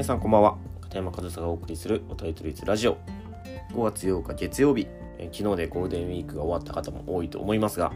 皆さんこんばんは。片山和沙がお送りするおタイトルラジオ。5月8日月曜日、えー昨日でゴールデンウィークが終わった方も多いと思いますが、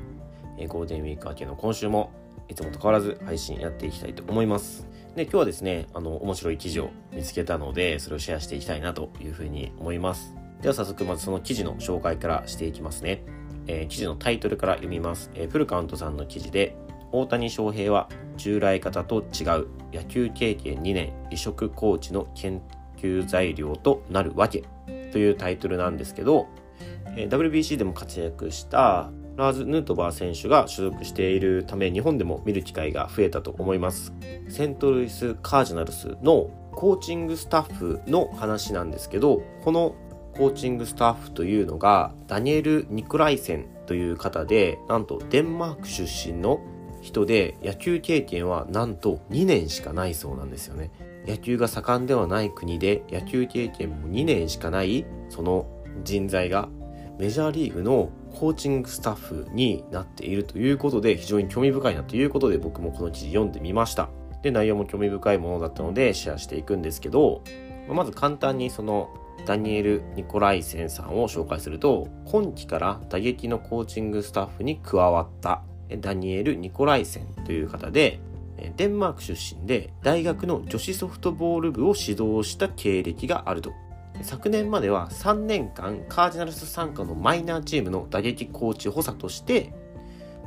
えーゴールデンウィーク明けの今週もいつもと変わらず配信やっていきたいと思います。で今日はですねあの面白い記事を見つけたのでそれをシェアしていきたいなというふうに思います。では早速まずその記事の紹介からしていきますね、えー記事のタイトルから読みます、えーフルカウントさんの記事で大谷翔平は従来型と違う野球経験2年移植コーチの研究材料となるわけというタイトルなんですけど、え WBC でも活躍したラーズ・ヌートバー選手が所属しているため日本でも見る機会が増えたと思います。セントルイス・カージナルスのコーチングスタッフの話なんですけどこのコーチングスタッフというのがダニエル・ニクライセンという方でなんとデンマーク出身の人で野球経験はなんと2年しかないそうなんですよね。野球が盛んではない国で野球経験も2年しかないその人材がメジャーリーグのコーチングスタッフになっているということで非常に興味深いなということで僕もこの記事読んでみました。で内容も興味深いものだったのでシェアしていくんですけどまず簡単にそのダニエル・ニコライセンさんを紹介すると今季から打撃のコーチングスタッフに加わったダニエル・ニコライセンという方でデンマーク出身で大学の女子ソフトボール部を指導した経歴があると。昨年までは3年間カージナルス傘下のマイナーチームの打撃コーチ補佐として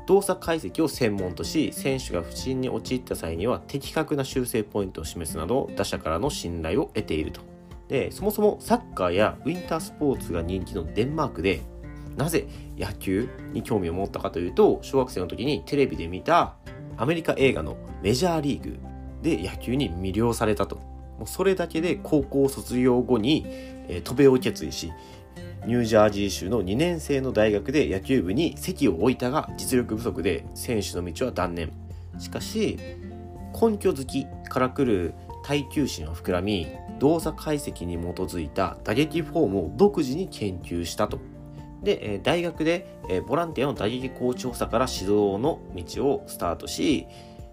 動作解析を専門とし選手が不審に陥った際には的確な修正ポイントを示すなど打者からの信頼を得ていると。でそもそもサッカーやウィンタースポーツが人気のデンマークでなぜ野球に興味を持ったかというと小学生の時にテレビで見たアメリカ映画のメジャーリーグで野球に魅了されたと。もうそれだけで高校卒業後に、えー渡米を決意しニュージャージー州の2年生の大学で野球部に席を置いたが実力不足で選手の道は断念。しかし根拠好きから来る耐久心は膨らみ動作解析に基づいた打撃フォームを独自に研究したと。で、大学で、ボランティアの打撃コーチ補佐から指導の道をスタートし、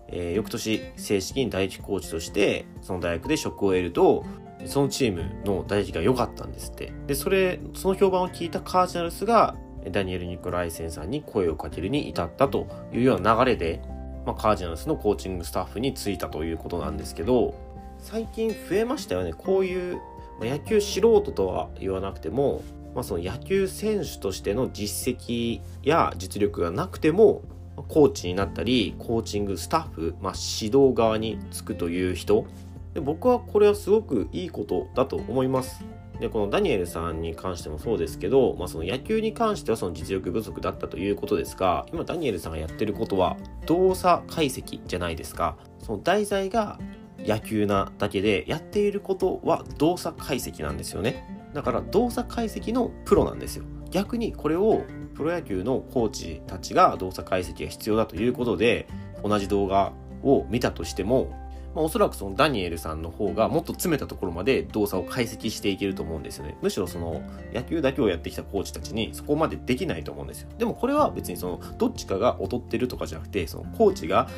えー翌年正式に打撃コーチとしてその大学で職を得るとそのチームの打撃が良かったんですって。でそれその評判を聞いたカージナルスがダニエル・ニコライセンさんに声をかけるに至ったというような流れで、まあ、カージナルスのコーチングスタッフに就いたということなんですけど最近増えましたよね。こういう、まあ野球素人とは言わなくても、まあ、その野球選手としての実績や実力がなくてもコーチになったりコーチングスタッフ、まあ、指導側につくという人。で僕はこれはすごくいいことだと思います。でこのダニエルさんに関してもそうですけど、まあ、その野球に関してはその実力不足だったということですが今ダニエルさんがやってることは動作解析じゃないですか。その題材が野球なだけでやっていることは動作解析なんですよね。だから動作解析のプロなんですよ。逆にこれをプロ野球のコーチたちが動作解析が必要だということで同じ動画を見たとしても、まあ、おそらくそのダニエルさんの方がもっと詰めたところまで動作を解析していけると思うんですよね。むしろその野球だけをやってきたコーチたちにそこまでできないと思うんですよ。でもこれは別にそのどっちかが劣ってるとかじゃなくてそのコーチが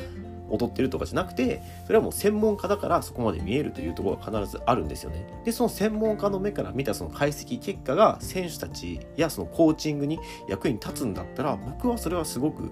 劣ってるとかじゃなくてそれはもう専門家だからそこまで見えるというところが必ずあるんですよね。でその専門家の目から見たその解析結果が選手たちやそのコーチングに役に立つんだったら僕はそれはすごく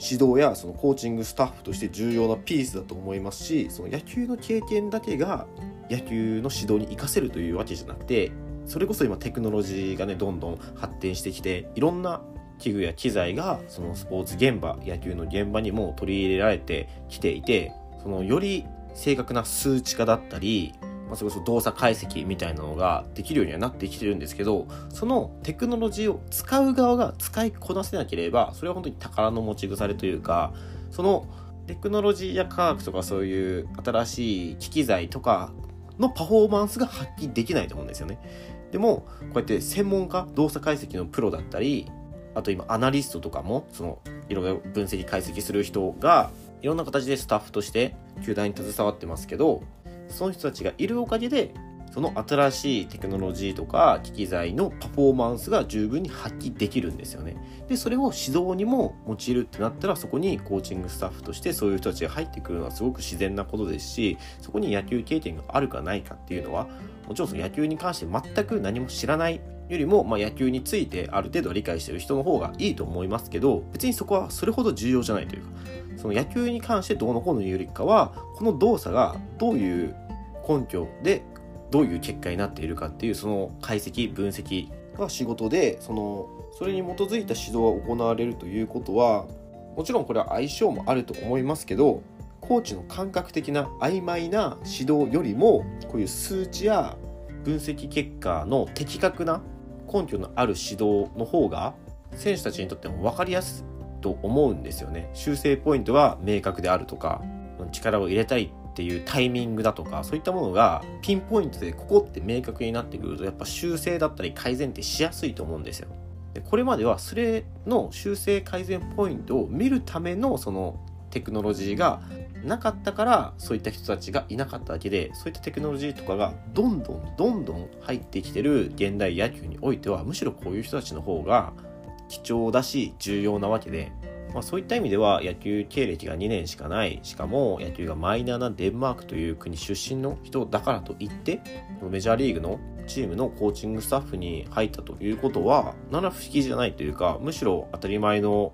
指導やそのコーチングスタッフとして重要なピースだと思いますしその野球の経験だけが野球の指導に活かせるというわけじゃなくてそれこそ今テクノロジーがねどんどん発展してきていろんな器具や機材がそのスポーツ現場野球の現場にも取り入れられてきていてそのより正確な数値化だったり、まあ、それこそ動作解析みたいなのができるようにはなってきてるんですけどそのテクノロジーを使う側が使いこなせなければそれは本当に宝の持ち腐れというかそのテクノロジーや科学とかそういう新しい機器材とかのパフォーマンスが発揮できないと思うんですよね。でもこうやって専門家動作解析のプロだったりあと今アナリストとかもそのいろいろ分析解析する人がいろんな形でスタッフとして球団に携わってますけどその人たちがいるおかげでその新しいテクノロジーとか機器材のパフォーマンスが十分に発揮できるんですよね。で、それを指導にも用いるってなったら、そこにコーチングスタッフとしてそういう人たちが入ってくるのはすごく自然なことですし、そこに野球経験があるかないかっていうのは、もちろんその野球に関して全く何も知らないよりも、まあ、野球についてある程度理解してる人の方がいいと思いますけど、別にそこはそれほど重要じゃないというか、その野球に関してどうのこうの言うよりかは、この動作がどういう根拠でどういう結果になっているかっていうその解析分析が仕事でそのそれに基づいた指導が行われるということはもちろんこれは相性もあると思いますけどコーチの感覚的な曖昧な指導よりもこういう数値や分析結果の的確な根拠のある指導の方が選手たちにとっても分かりやすいと思うんですよね。修正ポイントは明確であるとか力を入れたいっていうタイミングだとかそういったものがピンポイントでここって明確になってくるとやっぱ修正だったり改善ってしやすいと思うんですよ。でこれまではそれの修正改善ポイントを見るためのそのテクノロジーがなかったからそういった人たちがいなかっただけでそういったテクノロジーとかがどんどんどんどん入ってきてる現代野球においてはむしろこういう人たちの方が貴重だし重要なわけでまあ、そういった意味では野球経歴が2年しかない。しかも野球がマイナーなデンマークという国出身の人だからといってメジャーリーグのチームのコーチングスタッフに入ったということは七不思議じゃないというかむしろ当たり前の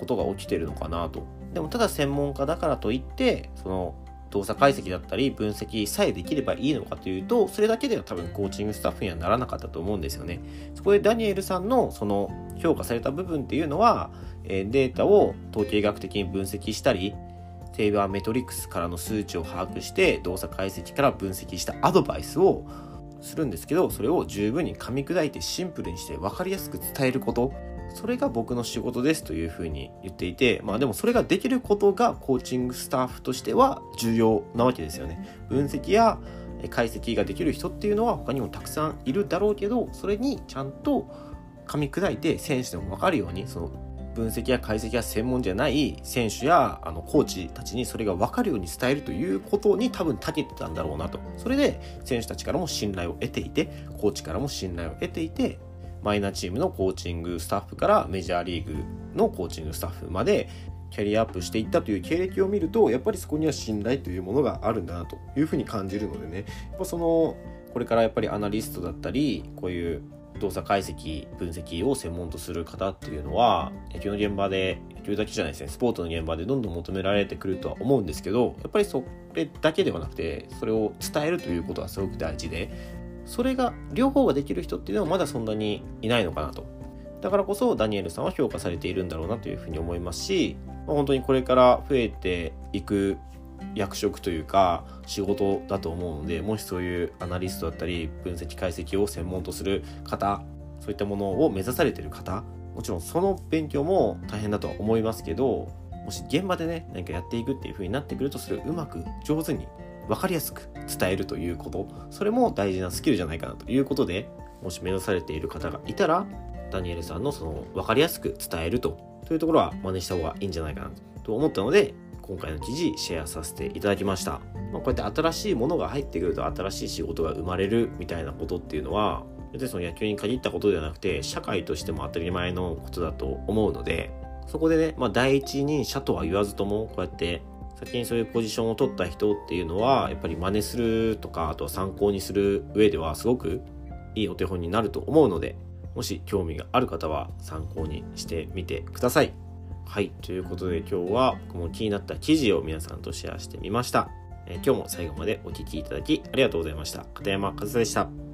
ことが起きてるのかなと。でもただ専門家だからといってその動作解析だったり分析さえできればいいのかというとそれだけでは多分コーチングスタッフにはならなかったと思うんですよね。そこでダニエルさんのその評価された部分っていうのはデータを統計学的に分析したりセーバーメトリックスからの数値を把握して動作解析から分析したアドバイスをするんですけどそれを十分に噛み砕いてシンプルにして分かりやすく伝えること。それが僕の仕事ですというふうに言っていてまあでもそれができることがコーチングスタッフとしては重要なわけですよね分析や解析ができる人っていうのは他にもたくさんいるだろうけどそれにちゃんと噛み砕いて選手でも分かるようにその分析や解析が専門じゃない選手やあのコーチたちにそれが分かるように伝えるということに多分長けてたんだろうなと。それで選手たちからも信頼を得ていて、コーチからも信頼を得ていて、マイナーチームのコーチングスタッフからメジャーリーグのコーチングスタッフまでキャリアアップしていったという経歴を見るとやっぱりそこには信頼というものがあるんだなというふうに感じるのでね。やっぱそのこれからやっぱりアナリストだったりこういう動作解析分析を専門とする方っていうのは野球の現場で野球だけじゃないですね。スポーツの現場でどんどん求められてくるとは思うんですけどやっぱりそれだけではなくてそれを伝えるということはすごく大事でそれが両方ができる人っていうのはまだそんなにいないのかなと。だからこそダニエルさんは評価されているんだろうなというふうに思いますし、本当にこれから増えていく役職というか仕事だと思うのでもしそういうアナリストだったり分析解析を専門とする方そういったものを目指されてる方もちろんその勉強も大変だとは思いますけどもし現場でね何かやっていくっていう風になってくるとそれをうまく上手に分かりやすく伝えるということ。それも大事なスキルじゃないかなということでもし目指されている方がいたらダニエルさんのその分かりやすく伝えるとというところは真似した方がいいんじゃないかなと思ったので今回の記事シェアさせていただきました、まあ、こうやって新しいものが入ってくると新しい仕事が生まれるみたいなことっていうのは別にその野球に限ったことではなくて社会としても当たり前のことだと思うのでそこでね、まあ、第一人者とは言わずともこうやって先にそういうポジションを取った人っていうのはやっぱり真似するとかあとは参考にする上ではすごくいいお手本になると思うのでもし興味がある方は参考にしてみてください。はい。ということで今日は僕も気になった記事を皆さんとシェアしてみました。え、今日も最後までお聴きいただきありがとうございました。片山和也でした。